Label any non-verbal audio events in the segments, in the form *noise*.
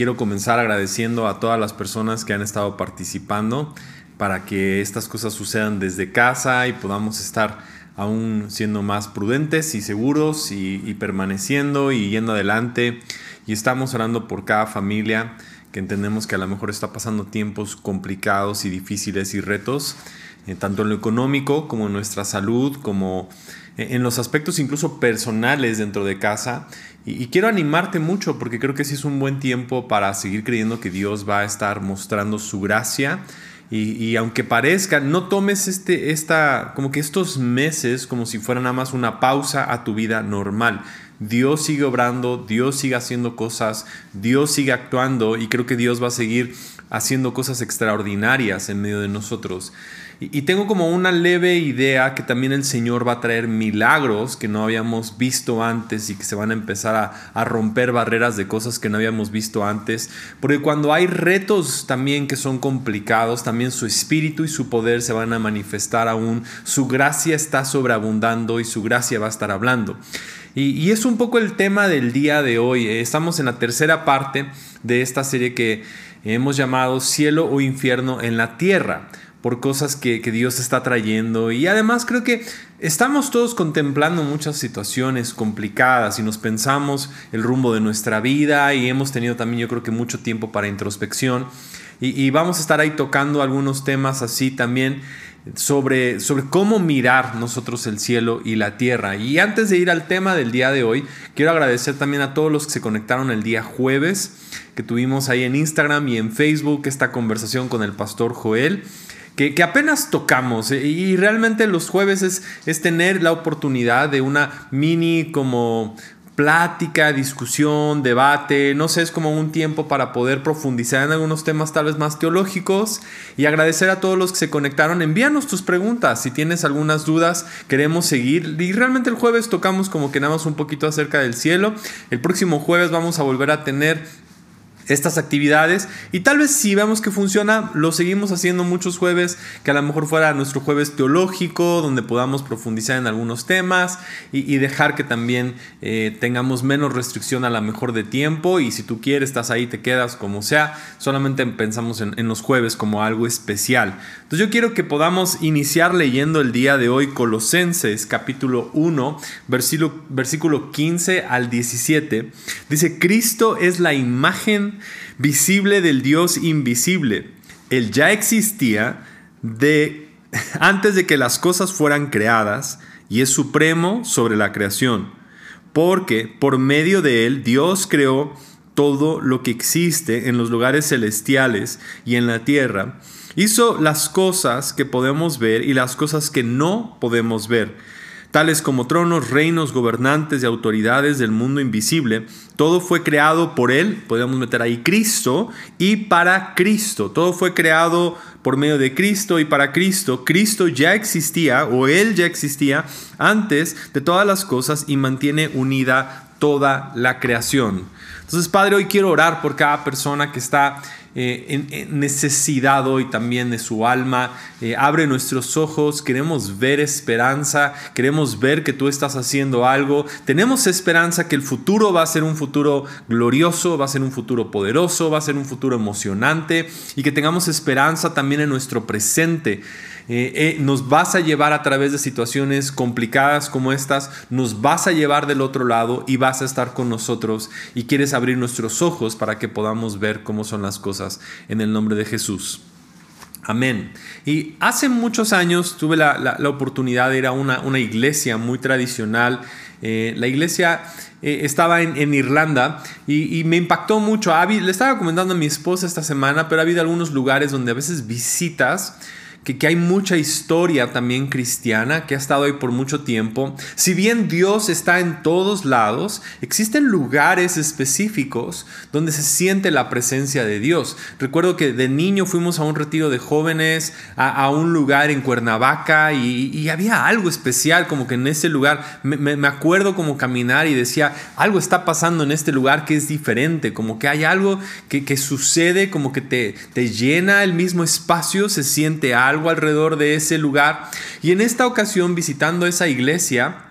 quiero comenzar agradeciendo a todas las personas que han estado participando para que estas cosas sucedan desde casa y podamos estar aún siendo más prudentes y seguros y, permaneciendo y yendo adelante. Y estamos orando por cada familia que entendemos que a lo mejor está pasando tiempos complicados y difíciles y retos, eh, tanto en lo económico como en nuestra salud, como en los aspectos incluso personales dentro de casa. Y, quiero animarte mucho porque creo que sí es un buen tiempo para seguir creyendo que Dios va a estar mostrando su gracia. Y, aunque parezca, no tomes este, esta, como que estos meses como si fuera nada más una pausa a tu vida normal. Dios sigue obrando, Dios sigue haciendo cosas, Dios sigue actuando y creo que Dios va a seguir haciendo cosas extraordinarias en medio de nosotros. Y, tengo como una leve idea que también el Señor va a traer milagros que no habíamos visto antes y que se van a empezar a, romper barreras de cosas que no habíamos visto antes. Porque cuando hay retos también que son complicados, también su espíritu y su poder se van a manifestar aún. Su gracia está sobreabundando y su gracia va a estar hablando. Y, es un poco el tema del día de hoy. Estamos en la tercera parte de esta serie que hemos llamado Cielo o Infierno en la Tierra por cosas que, Dios está trayendo. Y además creo que estamos todos contemplando muchas situaciones complicadas y nos pensamos el rumbo de nuestra vida y hemos tenido también yo creo que mucho tiempo para introspección. Y, vamos a estar ahí tocando algunos temas así también sobre, sobre cómo mirar nosotros el cielo y la tierra. Y antes de ir al tema del día de hoy, quiero agradecer también a todos los que se conectaron el día jueves, que tuvimos ahí en Instagram y en Facebook esta conversación con el pastor Joel que, apenas tocamos. Eh, y realmente los jueves es, es tener la oportunidad de una mini como plática, discusión, debate, no sé, es como un tiempo para poder profundizar en algunos temas tal vez más teológicos y agradecer a todos los que se conectaron. Envíanos tus preguntas, si tienes algunas dudas, queremos seguir y realmente el jueves tocamos como que nada más un poquito acerca del cielo. El próximo jueves vamos a volver a tener estas actividades y tal vez si vemos que funciona, lo seguimos haciendo muchos jueves, que a lo mejor fuera nuestro jueves teológico, donde podamos profundizar en algunos temas y, dejar que también eh, tengamos menos restricción a lo mejor de tiempo y si tú quieres, estás ahí, te quedas como sea, solamente pensamos en, en los jueves como algo especial. Entonces yo quiero que podamos iniciar leyendo el día de hoy Colosenses capítulo 1, versículo, versículo 15 al 17. Dice, Cristo es la imagen visible del Dios invisible. Él ya existía de *laughs* antes de que las cosas fueran creadas y es supremo sobre la creación, porque por medio de él Dios creó todo lo que existe en los lugares celestiales y en la tierra. Hizo las cosas que podemos ver y las cosas que no podemos ver tales como tronos, reinos, gobernantes y autoridades del mundo invisible. Todo fue creado por Él, podemos meter ahí Cristo, y para Cristo. Todo fue creado por medio de Cristo y para Cristo. Cristo ya existía o Él ya existía antes de todas las cosas y mantiene unida toda la creación. Entonces, Padre, hoy quiero orar por cada persona que está eh, necesidad hoy también de su alma. Eh, abre nuestros ojos, queremos ver esperanza, queremos ver que tú estás haciendo algo. Tenemos esperanza que el futuro va a ser un futuro glorioso, va a ser un futuro poderoso, va a ser un futuro emocionante y que tengamos esperanza también en nuestro presente. Eh, eh, nos vas a llevar a través de situaciones complicadas como estas, nos vas a llevar del otro lado y vas a estar con nosotros y quieres abrir nuestros ojos para que podamos ver cómo son las cosas en el nombre de Jesús. Amén. Y hace muchos años tuve la, oportunidad de ir a una, una iglesia muy tradicional. Eh, la iglesia estaba en, Irlanda y, me impactó mucho. le estaba comentando a mi esposa esta semana, pero ha habido algunos lugares donde a veces visitas que, hay mucha historia también cristiana que ha estado ahí por mucho tiempo. Si bien Dios está en todos lados, existen lugares específicos donde se siente la presencia de Dios. Recuerdo que de niño fuimos a un retiro de jóvenes, a, un lugar en Cuernavaca y, había algo especial como que en ese lugar, me, acuerdo como caminar y decía, algo está pasando en este lugar que es diferente, como que hay algo que, que sucede, como que te, te llena el mismo espacio, se siente algo algo alrededor de ese lugar. Y en esta ocasión, visitando esa iglesia,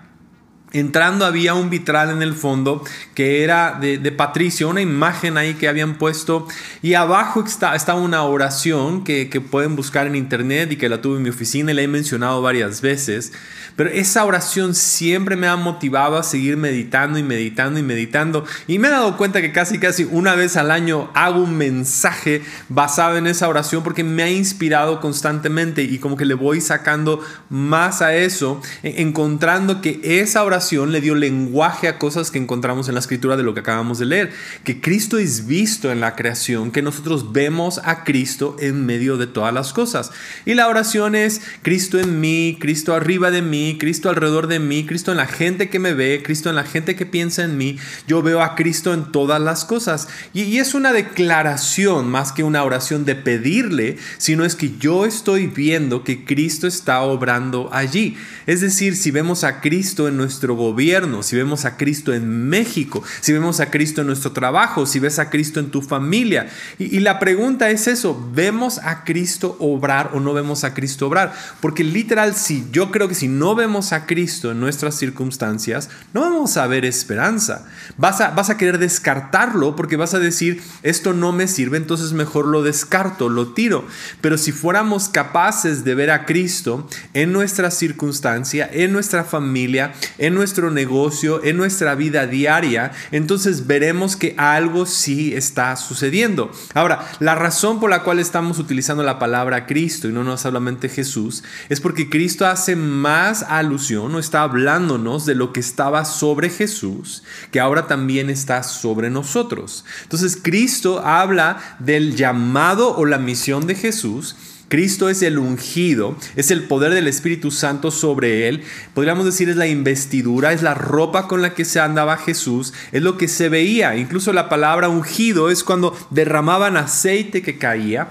Entrando había un vitral en el fondo que era de, Patricio, una imagen ahí que habían puesto y abajo está, una oración que, que, pueden buscar en internet y que la tuve en mi oficina y la he mencionado varias veces. Pero esa oración siempre me ha motivado a seguir meditando y meditando y meditando. Y me he dado cuenta que casi casi una vez al año hago un mensaje basado en esa oración porque me ha inspirado constantemente y como que le voy sacando más a eso, encontrando que esa oración le dio lenguaje a cosas que encontramos en la escritura de lo que acabamos de leer, que Cristo es visto en la creación, que nosotros vemos a Cristo en medio de todas las cosas. Y la oración es Cristo en mí, Cristo arriba de mí, Cristo alrededor de mí, Cristo en la gente que me ve, Cristo en la gente que piensa en mí. Yo veo a Cristo en todas las cosas. Y, y es una declaración más que una oración de pedirle, sino es que yo estoy viendo que Cristo está obrando allí. Es decir, si vemos a Cristo en nuestro gobierno, si vemos a Cristo en México, si vemos a Cristo en nuestro trabajo, si ves a Cristo en tu familia. Y, la pregunta es eso, ¿vemos a Cristo obrar o no vemos a Cristo obrar? Porque literal, si yo creo que si no vemos a Cristo en nuestras circunstancias, no vamos a ver esperanza. Vas a, vas a querer descartarlo porque vas a decir, esto no me sirve, entonces mejor lo descarto, lo tiro. Pero si fuéramos capaces de ver a Cristo en nuestra circunstancia, en nuestra familia, en nuestro negocio, en nuestra vida diaria, entonces veremos que algo sí está sucediendo. Ahora, la razón por la cual estamos utilizando la palabra Cristo y no, solamente Jesús es porque Cristo hace más alusión o está hablándonos de lo que estaba sobre Jesús, que ahora también está sobre nosotros. Entonces, Cristo habla del llamado o la misión de Jesús Cristo es el ungido, es el poder del Espíritu Santo sobre él. Podríamos decir es la investidura, es la ropa con la que se andaba Jesús, es lo que se veía. Incluso la palabra ungido es cuando derramaban aceite que caía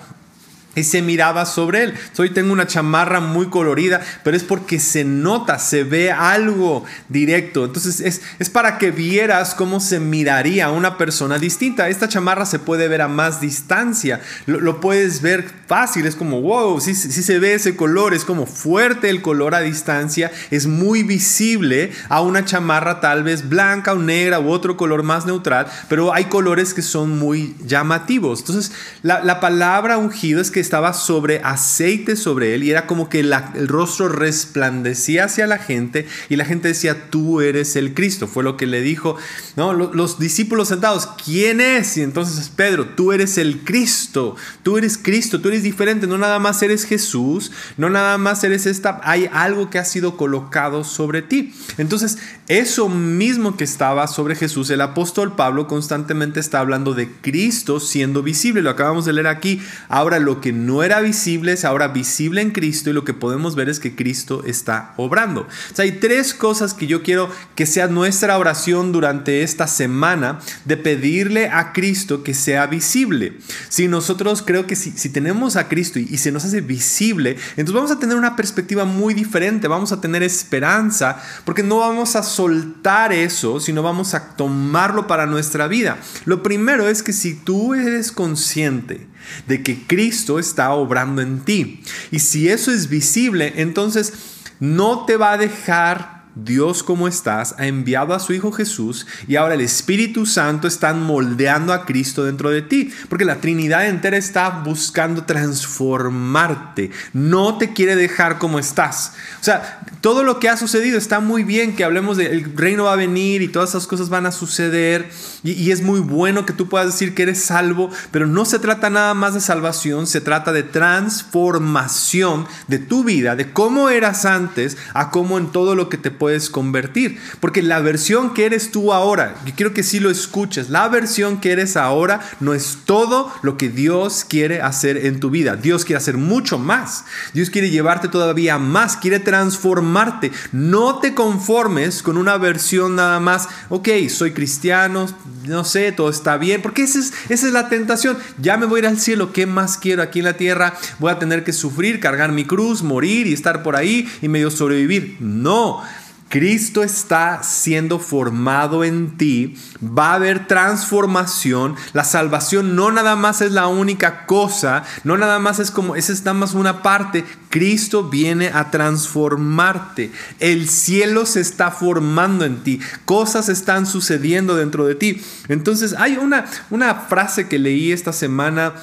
y se miraba sobre él. Hoy tengo una chamarra muy colorida, pero es porque se nota, se ve algo directo. Entonces es, es para que vieras cómo se miraría una persona distinta. Esta chamarra se puede ver a más distancia, lo, puedes ver fácil, es como, wow, si sí, se ve ese color, es como fuerte el color a distancia, es muy visible a una chamarra tal vez blanca o negra u otro color más neutral, pero hay colores que son muy llamativos. Entonces la, la palabra ungido es que estaba sobre aceite sobre él y era como que el rostro resplandecía hacia la gente y la gente decía, tú eres el Cristo. Fue lo que le dijo, ¿no? Los, discípulos sentados, ¿quién es? Y entonces Pedro, tú eres el Cristo, tú eres Cristo, tú eres diferente, no nada más eres Jesús, no nada más eres esta, hay algo que ha sido colocado sobre ti. Entonces, eso mismo que estaba sobre Jesús, el apóstol Pablo constantemente está hablando de Cristo siendo visible, lo acabamos de leer aquí. Ahora lo que no era visible es ahora visible en Cristo y lo que podemos ver es que Cristo está obrando. O sea, hay tres cosas que yo quiero que sea nuestra oración durante esta semana de pedirle a Cristo que sea visible. Si nosotros creo que si, si tenemos a Cristo y, y se nos hace visible, entonces vamos a tener una perspectiva muy diferente, vamos a tener esperanza, porque no vamos a soltar eso, sino vamos a tomarlo para nuestra vida. Lo primero es que si tú eres consciente de que Cristo está obrando en ti. Y si eso es visible, entonces no te va a dejar Dios como estás ha enviado a su Hijo Jesús y ahora el Espíritu Santo está moldeando a Cristo dentro de ti. Porque la Trinidad entera está buscando transformarte. No te quiere dejar como estás. O sea, todo lo que ha sucedido está muy bien que hablemos de el reino va a venir y todas esas cosas van a suceder. Y es muy bueno que tú puedas decir que eres salvo. Pero no se trata nada más de salvación. Se trata de transformación de tu vida. De cómo eras antes a cómo en todo lo que te puedes convertir. Porque la versión que eres tú ahora, yo quiero que sí lo escuches, la versión que eres ahora no es todo lo que Dios quiere hacer en tu vida. Dios quiere hacer mucho más. Dios quiere llevarte todavía más, quiere transformarte. No te conformes con una versión nada más, ok, soy cristiano, no sé, todo está bien, porque esa es, esa es la tentación. Ya me voy a ir al cielo, ¿qué más quiero aquí en la tierra? Voy a tener que sufrir, cargar mi cruz, morir y estar por ahí y medio sobrevivir. No, Cristo está siendo formado en ti, va a haber transformación, la salvación no nada más es la única cosa, no nada más es como, esa es nada más una parte, Cristo viene a transformarte, el cielo se está formando en ti, cosas están sucediendo dentro de ti. Entonces hay una, una frase que leí esta semana,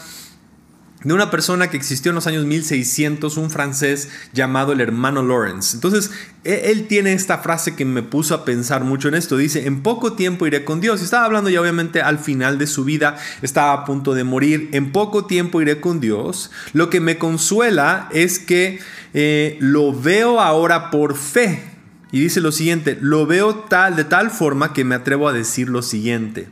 de una persona que existió en los años 1600, un francés llamado el hermano Lawrence. Entonces, e, él tiene esta frase que me puso a pensar mucho en esto. Dice, en poco tiempo iré con Dios. Estaba hablando ya obviamente al final de su vida, estaba a punto de morir. En poco tiempo iré con Dios. Lo que me consuela es que eh, lo veo ahora por fe. Y dice lo siguiente, lo veo tal, de tal forma que me atrevo a decir lo siguiente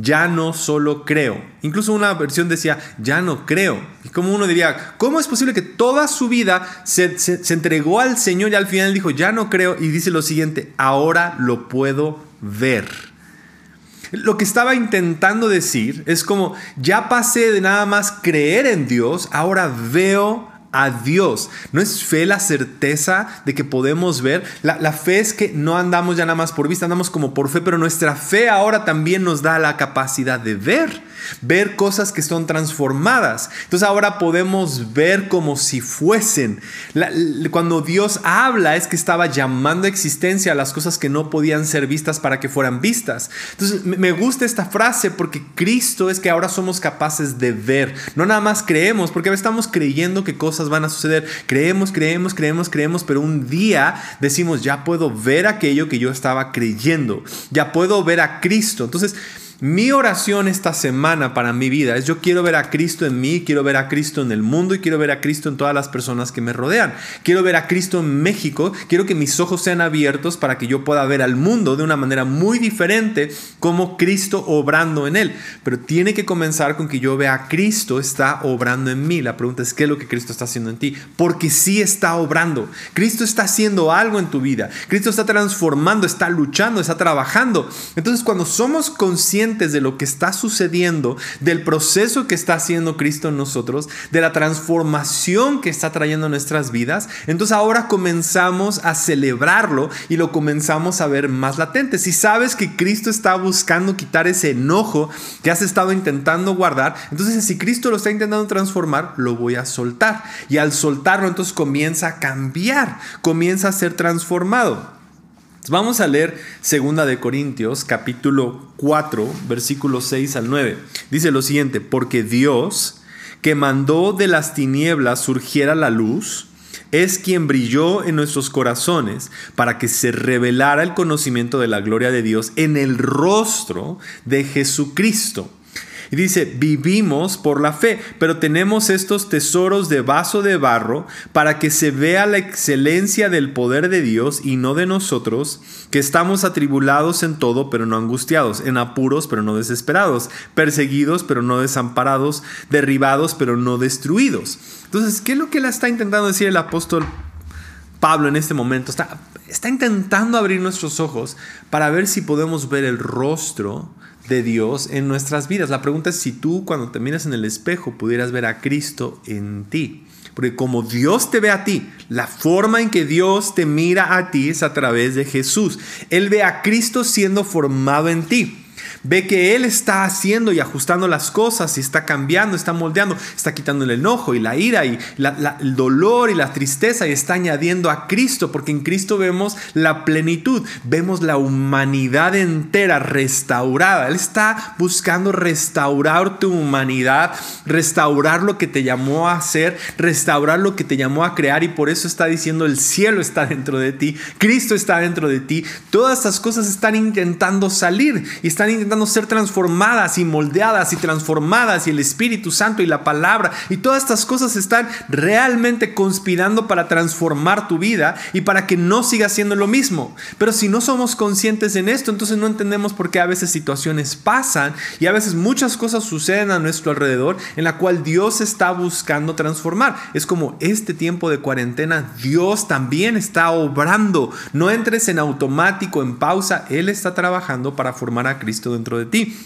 ya no solo creo. Incluso una versión decía, ya no creo. Y como uno diría, ¿cómo es posible que toda su vida se, entregó al Señor y al final dijo, ya no creo? Y dice lo siguiente, ahora lo puedo ver. Lo que estaba intentando decir es como, ya pasé de nada más creer en Dios, ahora veo a Dios. ¿No es fe la certeza de que podemos ver? La, la, fe es que no andamos ya nada más por vista, andamos como por fe, pero nuestra fe ahora también nos da la capacidad de ver ver cosas que son transformadas. Entonces ahora podemos ver como si fuesen. cuando Dios habla es que estaba llamando a existencia las cosas que no podían ser vistas para que fueran vistas. Entonces me gusta esta frase porque Cristo es que ahora somos capaces de ver. No nada más creemos, porque estamos creyendo que cosas van a suceder. Creemos, creemos, creemos, creemos, pero un día decimos, ya puedo ver aquello que yo estaba creyendo. Ya puedo ver a Cristo. Entonces, mi oración esta semana para mi vida es yo quiero ver a Cristo en mí, quiero ver a Cristo en el mundo y quiero ver a Cristo en todas las personas que me rodean. Quiero ver a Cristo en México, quiero que mis ojos sean abiertos para que yo pueda ver al mundo de una manera muy diferente como Cristo obrando en él. Pero tiene que comenzar con que yo vea a Cristo está obrando en mí. La pregunta es, ¿qué es lo que Cristo está haciendo en ti? Porque sí está obrando. Cristo está haciendo algo en tu vida. Cristo está transformando, está luchando, está trabajando. Entonces cuando somos conscientes de lo que está sucediendo, del proceso que está haciendo Cristo en nosotros, de la transformación que está trayendo nuestras vidas, entonces ahora comenzamos a celebrarlo y lo comenzamos a ver más latente. Si sabes que Cristo está buscando quitar ese enojo que has estado intentando guardar, entonces si Cristo lo está intentando transformar, lo voy a soltar. Y al soltarlo, entonces comienza a cambiar, comienza a ser transformado. Vamos a leer 2 de Corintios capítulo 4 versículos 6 al 9. Dice lo siguiente, porque Dios que mandó de las tinieblas surgiera la luz, es quien brilló en nuestros corazones para que se revelara el conocimiento de la gloria de Dios en el rostro de Jesucristo. Y dice, vivimos por la fe, pero tenemos estos tesoros de vaso de barro para que se vea la excelencia del poder de Dios y no de nosotros, que estamos atribulados en todo, pero no angustiados, en apuros, pero no desesperados, perseguidos, pero no desamparados, derribados, pero no destruidos. Entonces, ¿qué es lo que le está intentando decir el apóstol Pablo en este momento? Está, está intentando abrir nuestros ojos para ver si podemos ver el rostro de Dios en nuestras vidas. La pregunta es si tú cuando te miras en el espejo pudieras ver a Cristo en ti. Porque como Dios te ve a ti, la forma en que Dios te mira a ti es a través de Jesús. Él ve a Cristo siendo formado en ti. Ve que Él está haciendo y ajustando las cosas y está cambiando, está moldeando, está quitando el enojo y la ira y el dolor y la tristeza y está añadiendo a Cristo, porque en Cristo vemos la plenitud, vemos la humanidad entera restaurada. Él está buscando restaurar tu humanidad, restaurar lo que te llamó a hacer, restaurar lo que te llamó a crear y por eso está diciendo el cielo está dentro de ti, Cristo está dentro de ti. Todas estas cosas están intentando salir y están intentando intentando ser transformadas y moldeadas y transformadas y el Espíritu Santo y la palabra y todas estas cosas están realmente conspirando para transformar tu vida y para que no siga siendo lo mismo. Pero si no somos conscientes en esto, entonces no entendemos por qué a veces situaciones pasan y a veces muchas cosas suceden a nuestro alrededor en la cual Dios está buscando transformar. Es como este tiempo de cuarentena, Dios también está obrando. No entres en automático, en pausa, Él está trabajando para formar a Cristo dentro de ti.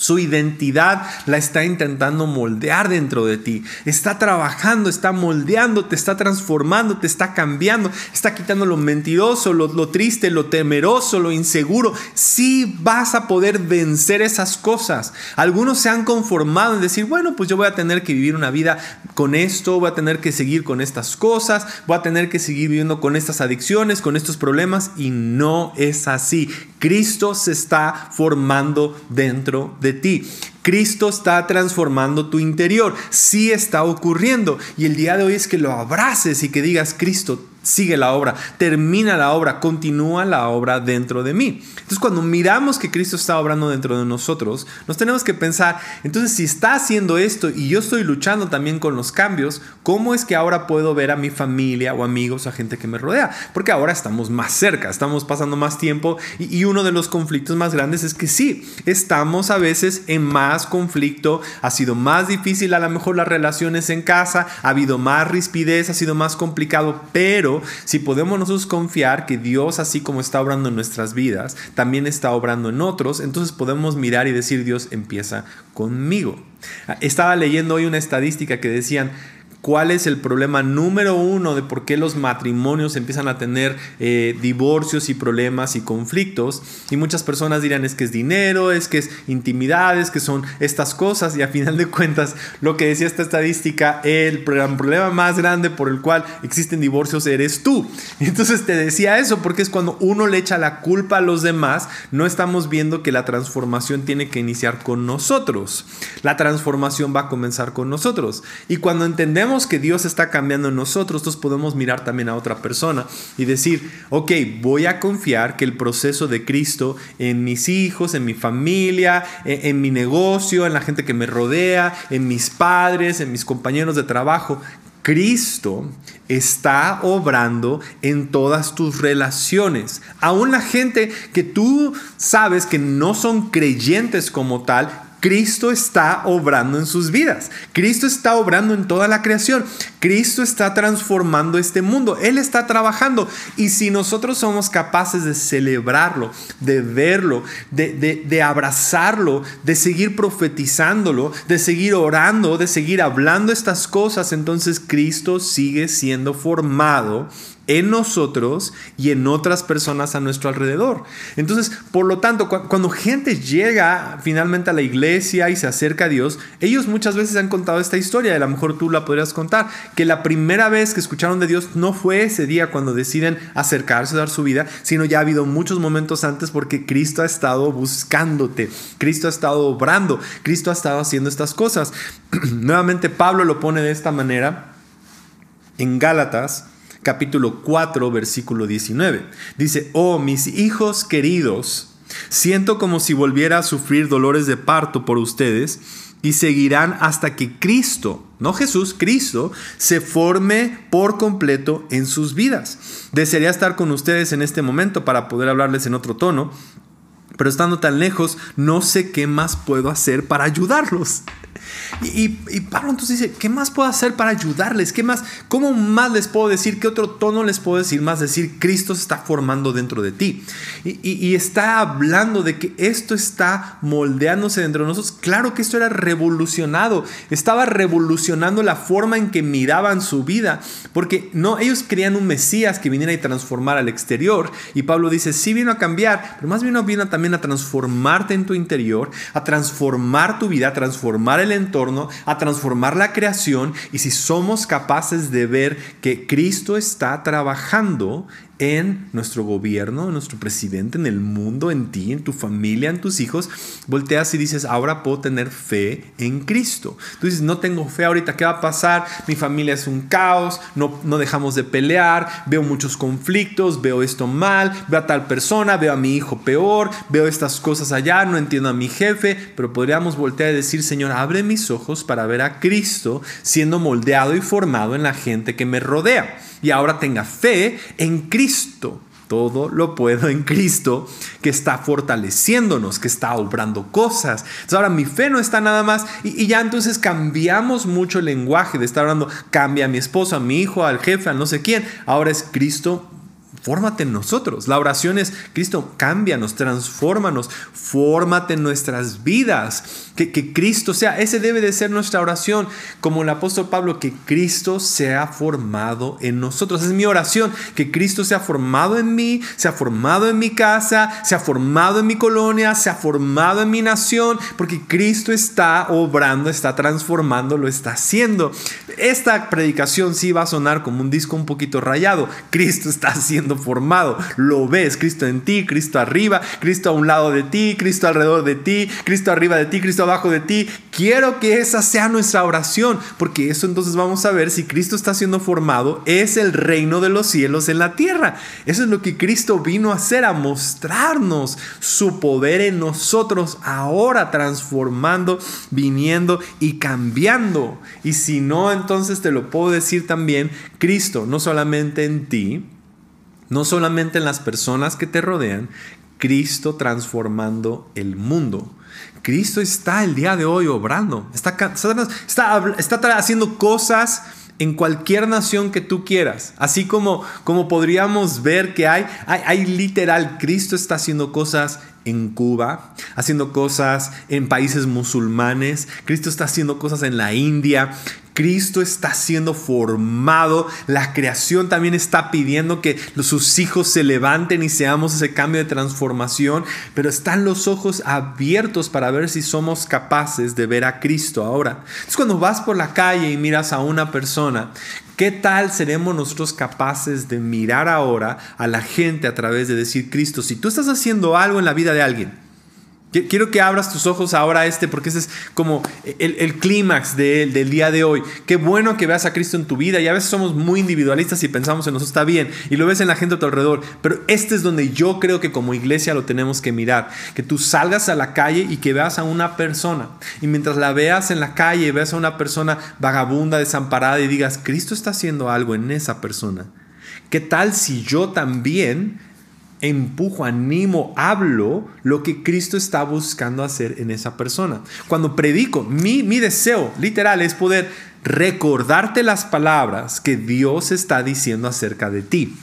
Su identidad la está intentando moldear dentro de ti. Está trabajando, está moldeando, te está transformando, te está cambiando, está quitando lo mentiroso, lo, lo triste, lo temeroso, lo inseguro. Sí vas a poder vencer esas cosas. Algunos se han conformado en decir, bueno, pues yo voy a tener que vivir una vida con esto, voy a tener que seguir con estas cosas, voy a tener que seguir viviendo con estas adicciones, con estos problemas y no es así. Cristo se está formando dentro de ti. Cristo está transformando tu interior. Sí está ocurriendo. Y el día de hoy es que lo abraces y que digas, Cristo, sigue la obra, termina la obra, continúa la obra dentro de mí. Entonces cuando miramos que Cristo está obrando dentro de nosotros, nos tenemos que pensar, entonces si está haciendo esto y yo estoy luchando también con los cambios, ¿cómo es que ahora puedo ver a mi familia o amigos, a gente que me rodea? Porque ahora estamos más cerca, estamos pasando más tiempo y, y uno de los conflictos más grandes es que sí, estamos a veces en más conflicto, ha sido más difícil a lo mejor las relaciones en casa, ha habido más rispidez, ha sido más complicado, pero si podemos nosotros confiar que Dios, así como está obrando en nuestras vidas, también está obrando en otros, entonces podemos mirar y decir, Dios empieza conmigo. Estaba leyendo hoy una estadística que decían, cuál es el problema número uno de por qué los matrimonios empiezan a tener eh, divorcios y problemas y conflictos. Y muchas personas dirán es que es dinero, es que es intimidades, que son estas cosas. Y a final de cuentas, lo que decía esta estadística, el problema más grande por el cual existen divorcios eres tú. *laughs* Entonces te decía eso porque es cuando uno le echa la culpa a los demás, no estamos viendo que la transformación tiene que iniciar con nosotros. La transformación va a comenzar con nosotros. Y cuando entendemos que Dios está cambiando en nosotros, entonces podemos mirar también a otra persona y decir, ok, voy a confiar que el proceso de Cristo en mis hijos, en mi familia, en, en mi negocio, en la gente que me rodea, en mis padres, en mis compañeros de trabajo, Cristo está obrando en todas tus relaciones. Aún la gente que tú sabes que no son creyentes como tal, Cristo está obrando en sus vidas. Cristo está obrando en toda la creación. Cristo está transformando este mundo. Él está trabajando. Y si nosotros somos capaces de celebrarlo, de verlo, de, de, abrazarlo, de seguir profetizándolo, de seguir orando, de seguir hablando estas cosas, entonces Cristo sigue siendo formado en nosotros y en otras personas a nuestro alrededor. Entonces, por lo tanto, cuando gente llega finalmente a la iglesia y se acerca a Dios, ellos muchas veces han contado esta historia, a lo mejor tú la podrías contar, que la primera vez que escucharon de Dios no fue ese día cuando deciden acercarse a dar su vida, sino ya ha habido muchos momentos antes porque Cristo ha estado buscándote, Cristo ha estado obrando, Cristo ha estado haciendo estas cosas. *clears throat* Nuevamente Pablo lo pone de esta manera en Gálatas capítulo 4, versículo 19. Dice, oh mis hijos queridos, siento como si volviera a sufrir dolores de parto por ustedes y seguirán hasta que Cristo, no Jesús, Cristo, se forme por completo en sus vidas. Desearía estar con ustedes en este momento para poder hablarles en otro tono, pero estando tan lejos, no sé qué más puedo hacer para ayudarlos. Y, Pablo entonces dice, ¿qué más puedo hacer para ayudarles? ¿Qué más? ¿Cómo más les puedo decir? ¿Qué otro tono les puedo decir más? Decir, Cristo se está formando dentro de ti. Y, está hablando de que esto está moldeándose dentro de nosotros. Claro que esto era revolucionado. Estaba revolucionando la forma en que miraban su vida. Porque no, ellos querían un Mesías que viniera y transformar al exterior. Y Pablo dice, sí vino a cambiar, pero más bien vino también a transformarte en tu interior, a transformar tu vida, a transformar el entorno, a transformar la creación y si somos capaces de ver que Cristo está trabajando en nuestro gobierno, en nuestro presidente, en el mundo, en ti, en tu familia, en tus hijos, volteas y dices, ahora puedo tener fe en Cristo. Tú dices, no tengo fe ahorita, ¿qué va a pasar? Mi familia es un caos, no, no dejamos de pelear, veo muchos conflictos, veo esto mal, veo a tal persona, veo a mi hijo peor, veo estas cosas allá, no entiendo a mi jefe, pero podríamos voltear y decir, Señor, abre mis ojos para ver a Cristo siendo moldeado y formado en la gente que me rodea y ahora tenga fe en Cristo. Todo lo puedo en Cristo que está fortaleciéndonos, que está obrando cosas. Entonces ahora mi fe no está nada más y, ya entonces cambiamos mucho el lenguaje de estar hablando, cambia a mi esposo, a mi hijo, al jefe, a no sé quién. Ahora es Cristo fórmate en nosotros. La oración es, Cristo, cámbianos, transfórmanos, fórmate en nuestras vidas. Que, que, Cristo sea, ese debe de ser nuestra oración, como el apóstol Pablo, que Cristo sea formado en nosotros. Es mi oración, que Cristo sea formado en mí, sea formado en mi casa, sea formado en mi colonia, sea formado en mi nación, porque Cristo está obrando, está transformando, lo está haciendo. Esta predicación sí va a sonar como un disco un poquito rayado. Cristo está formado, lo ves, Cristo en ti, Cristo arriba, Cristo a un lado de ti, Cristo alrededor de ti, Cristo arriba de ti, Cristo abajo de ti. Quiero que esa sea nuestra oración, porque eso entonces vamos a ver si Cristo está siendo formado, es el reino de los cielos en la tierra. Eso es lo que Cristo vino a hacer, a mostrarnos su poder en nosotros, ahora transformando, viniendo y cambiando. Y si no, entonces te lo puedo decir también, Cristo, no solamente en ti, no solamente en las personas que te rodean, Cristo transformando el mundo. Cristo está el día de hoy obrando, está, haciendo cosas en cualquier nación que tú quieras. Así como, como podríamos ver que hay, hay, hay literal, Cristo está haciendo cosas en Cuba, haciendo cosas en países musulmanes, Cristo está haciendo cosas en la India, Cristo está siendo formado, la creación también está pidiendo que sus hijos se levanten y seamos ese cambio de transformación, pero están los ojos abiertos para ver si somos capaces de ver a Cristo ahora. Es cuando vas por la calle y miras a una persona, ¿qué tal seremos nosotros capaces de mirar ahora a la gente a través de decir Cristo? Si tú estás haciendo algo en la vida de alguien, Quiero que abras tus ojos ahora a este, porque ese es como el, clímax del día de hoy. Qué bueno que veas a Cristo en tu vida. Y a veces somos muy individualistas y pensamos en nosotros, está bien, y lo ves en la gente a tu alrededor. Pero este es donde yo creo que como iglesia lo tenemos que mirar. Que tú salgas a la calle y que veas a una persona. Y mientras la veas en la calle, veas a una persona vagabunda, desamparada y digas, Cristo está haciendo algo en esa persona. ¿Qué tal si yo también empujo, animo, hablo lo que Cristo está buscando hacer en esa persona. Cuando predico, mi, mi deseo literal es poder recordarte las palabras que Dios está diciendo acerca de ti.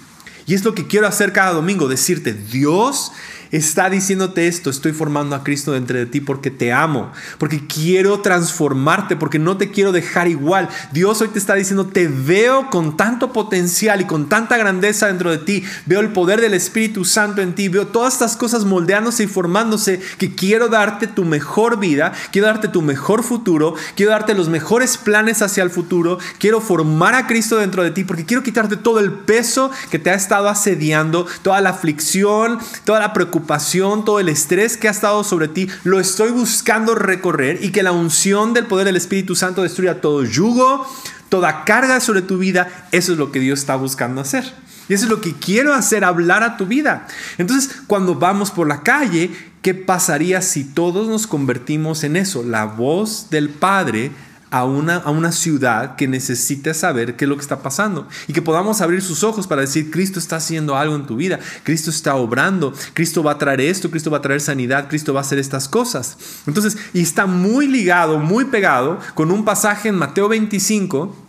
Y es lo que quiero hacer cada domingo, decirte, Dios está diciéndote esto, estoy formando a Cristo dentro de ti porque te amo, porque quiero transformarte, porque no te quiero dejar igual. Dios hoy te está diciendo, te veo con tanto potencial y con tanta grandeza dentro de ti, veo el poder del Espíritu Santo en ti, veo todas estas cosas moldeándose y formándose, que quiero darte tu mejor vida, quiero darte tu mejor futuro, quiero darte los mejores planes hacia el futuro, quiero formar a Cristo dentro de ti, porque quiero quitarte todo el peso que te ha estado asediando, toda la aflicción, toda la preocupación, todo el estrés que ha estado sobre ti, lo estoy buscando recorrer y que la unción del poder del Espíritu Santo destruya todo yugo, toda carga sobre tu vida. Eso es lo que Dios está buscando hacer. Y eso es lo que quiero hacer, hablar a tu vida. Entonces, cuando vamos por la calle, ¿qué pasaría si todos nos convertimos en eso? La voz del Padre a una, a una ciudad que necesite saber qué es lo que está pasando y que podamos abrir sus ojos para decir, Cristo está haciendo algo en tu vida, Cristo está obrando, Cristo va a traer esto, Cristo va a traer sanidad, Cristo va a hacer estas cosas. Entonces, y está muy ligado, muy pegado con un pasaje en Mateo 25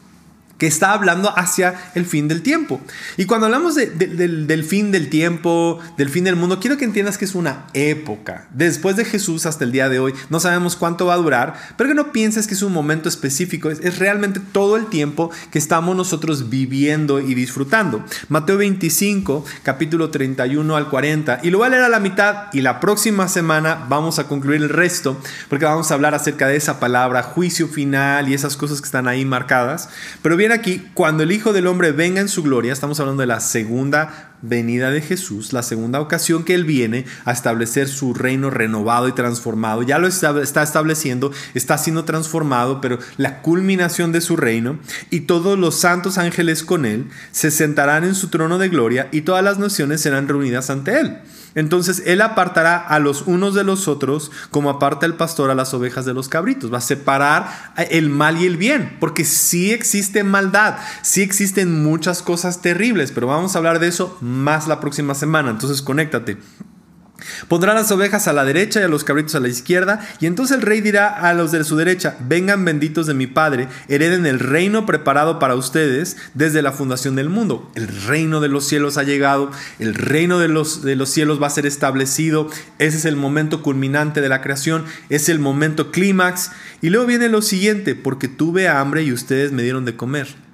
que está hablando hacia el fin del tiempo. Y cuando hablamos del, fin del tiempo, del fin del mundo, quiero que entiendas que es una época. Después de Jesús hasta el día de hoy, no sabemos cuánto va a durar, pero que no pienses que es un momento específico, es, es realmente todo el tiempo que estamos nosotros viviendo y disfrutando. Mateo 25, capítulo 31 al 40, y lo voy a leer a la mitad y la próxima semana vamos a concluir el resto, porque vamos a hablar acerca de esa palabra, juicio final y esas cosas que están ahí marcadas. Pero bien, aquí, cuando el Hijo del Hombre venga en su gloria, estamos hablando de la segunda venida de Jesús, la segunda ocasión que Él viene a establecer su reino renovado y transformado. Ya lo está, estableciendo, está siendo transformado, pero la culminación de su reino y todos los santos ángeles con Él se sentarán en su trono de gloria y todas las naciones serán reunidas ante Él. Entonces Él apartará a los unos de los otros como aparta el pastor a las ovejas de los cabritos. Va a separar el mal y el bien, porque sí existe maldad, sí existen muchas cosas terribles, pero vamos a hablar de eso más la próxima semana. Entonces conéctate. Pondrá las ovejas a la derecha y a los cabritos a la izquierda, y entonces el rey dirá a los de su derecha, vengan benditos de mi Padre, hereden el reino preparado para ustedes desde la fundación del mundo. El reino de los cielos ha llegado, el reino de los, de los cielos va a ser establecido, ese es el momento culminante de la creación, es el momento clímax, y luego viene lo siguiente, porque tuve hambre y ustedes me dieron de comer.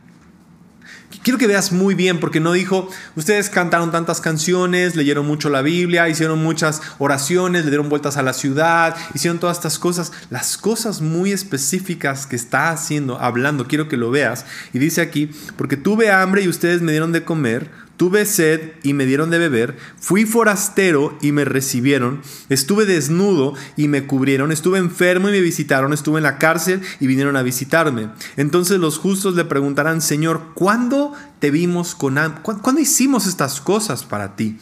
Quiero que veas muy bien porque no dijo, ustedes cantaron tantas canciones, leyeron mucho la Biblia, hicieron muchas oraciones, le dieron vueltas a la ciudad, hicieron todas estas cosas. Las cosas muy específicas que está haciendo, hablando, quiero que lo veas. Y dice aquí, porque tuve hambre y ustedes me dieron de comer Tuve sed y me dieron de beber, fui forastero y me recibieron, estuve desnudo y me cubrieron, estuve enfermo y me visitaron, estuve en la cárcel y vinieron a visitarme. Entonces los justos le preguntarán, Señor, ¿cuándo te vimos con? ¿Cuándo hicimos estas cosas para ti?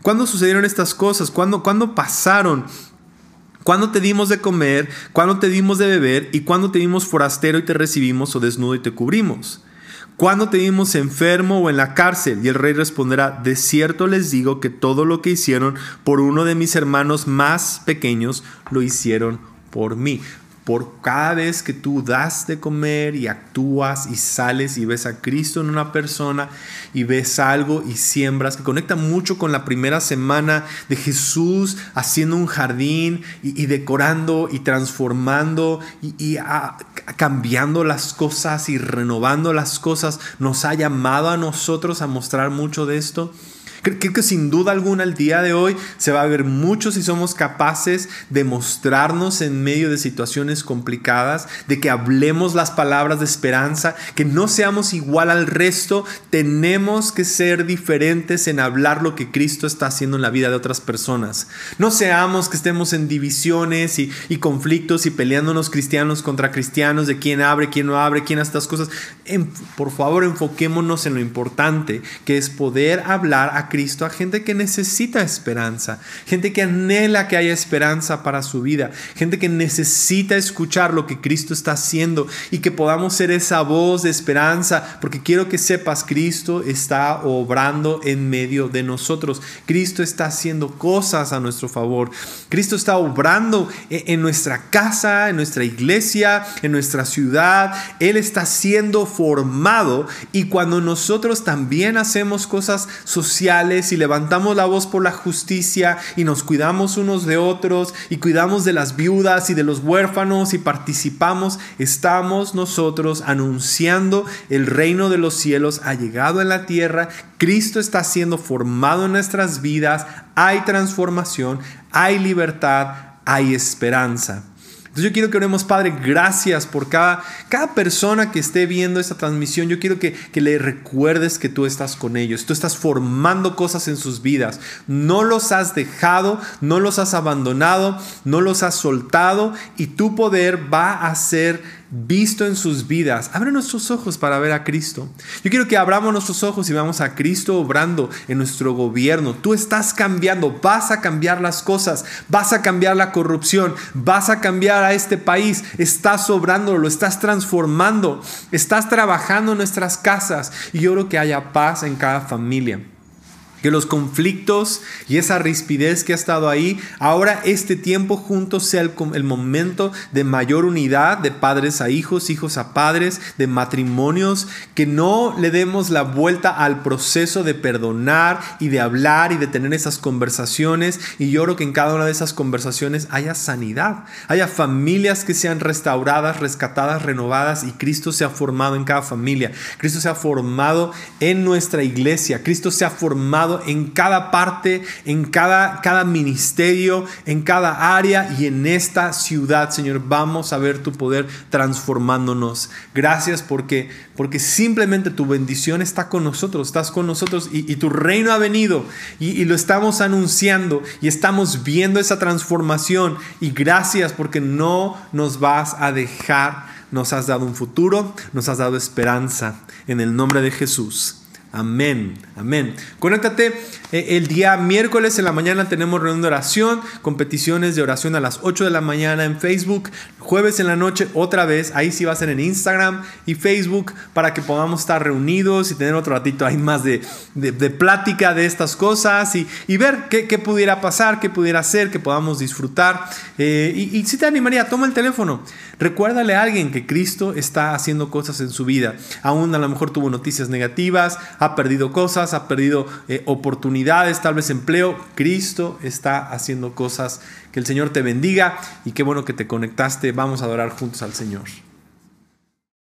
¿Cuándo sucedieron estas cosas? ¿Cuándo, ¿Cuándo pasaron? ¿Cuándo te dimos de comer? ¿Cuándo te dimos de beber? ¿Y cuándo te dimos forastero y te recibimos o desnudo y te cubrimos? ¿Cuándo te vimos enfermo o en la cárcel? Y el rey responderá, de cierto les digo que todo lo que hicieron por uno de mis hermanos más pequeños, lo hicieron por mí por cada vez que tú das de comer y actúas y sales y ves a Cristo en una persona y ves algo y siembras, que conecta mucho con la primera semana de Jesús haciendo un jardín y, decorando y transformando y, cambiando las cosas y renovando las cosas, nos ha llamado a nosotros a mostrar mucho de esto. Creo que sin duda alguna el día de hoy se va a ver mucho si somos capaces de mostrarnos en medio de situaciones complicadas, de que hablemos las palabras de esperanza, que no seamos igual al resto, tenemos que ser diferentes en hablar lo que Cristo está haciendo en la vida de otras personas. No seamos que estemos en divisiones y, conflictos y peleándonos cristianos contra cristianos, de quién abre, quién no abre, quién hace estas cosas. por favor, enfoquémonos en lo importante, que es poder hablar a Cristo a gente que necesita esperanza, gente que anhela que haya esperanza para su vida, gente que necesita escuchar lo que Cristo está haciendo y que podamos ser esa voz de esperanza, porque quiero que sepas, Cristo está obrando en medio de nosotros, Cristo está haciendo cosas a nuestro favor, Cristo está obrando e-, en nuestra casa, en nuestra iglesia, en nuestra ciudad, Él está siendo formado y cuando nosotros también hacemos cosas sociales, y levantamos la voz por la justicia y nos cuidamos unos de otros y cuidamos de las viudas y de los huérfanos y participamos, estamos nosotros anunciando el reino de los cielos ha llegado en la tierra, Cristo está siendo formado en nuestras vidas, hay transformación, hay libertad, hay esperanza. Entonces yo quiero que oremos, Padre, gracias por cada, cada persona que esté viendo esta transmisión. Yo quiero que, que le recuerdes que tú estás con ellos. Tú estás formando cosas en sus vidas. No los has dejado, no los has abandonado, no los has soltado y tu poder va a ser visto en sus vidas. Abre nuestros ojos para ver a Cristo. Yo quiero que abramos nuestros ojos y veamos a Cristo obrando en nuestro gobierno. Tú estás cambiando, vas a cambiar las cosas, vas a cambiar la corrupción, vas a cambiar a este país, estás obrando, lo estás transformando, estás trabajando en nuestras casas y yo creo que haya paz en cada familia que los conflictos y esa rispidez que ha estado ahí, ahora este tiempo juntos sea el, momento de mayor unidad de padres a hijos, hijos a padres, de matrimonios, que no le demos la vuelta al proceso de perdonar y de hablar y de tener esas conversaciones. Y yo creo que en cada una de esas conversaciones haya sanidad, haya familias que sean restauradas, rescatadas, renovadas y Cristo se ha formado en cada familia. Cristo se ha formado en nuestra iglesia. Cristo se ha formado en cada parte, en cada, cada ministerio, en cada área y en esta ciudad, Señor. Vamos a ver tu poder transformándonos. Gracias porque, porque simplemente tu bendición está con nosotros, estás con nosotros y, tu reino ha venido y, y lo estamos anunciando y estamos viendo esa transformación. Y gracias porque no nos vas a dejar. Nos has dado un futuro, nos has dado esperanza. En el nombre de Jesús. Amén, amén. Conéctate el día miércoles en la mañana tenemos reunión de oración, competiciones de oración a las 8 de la mañana en Facebook. Jueves en la noche otra vez, ahí sí va a ser en Instagram y Facebook para que podamos estar reunidos y tener otro ratito ahí más de, plática de estas cosas y, ver qué, pudiera pasar, qué pudiera hacer, que podamos disfrutar. Eh, y, y si te animaría, toma el teléfono, recuérdale a alguien que Cristo está haciendo cosas en su vida. Aún a lo mejor tuvo noticias negativas, ha perdido cosas, ha perdido eh, tal vez empleo. Cristo está haciendo cosas. Que el Señor te bendiga y qué bueno que te conectaste. Vamos a adorar juntos al Señor.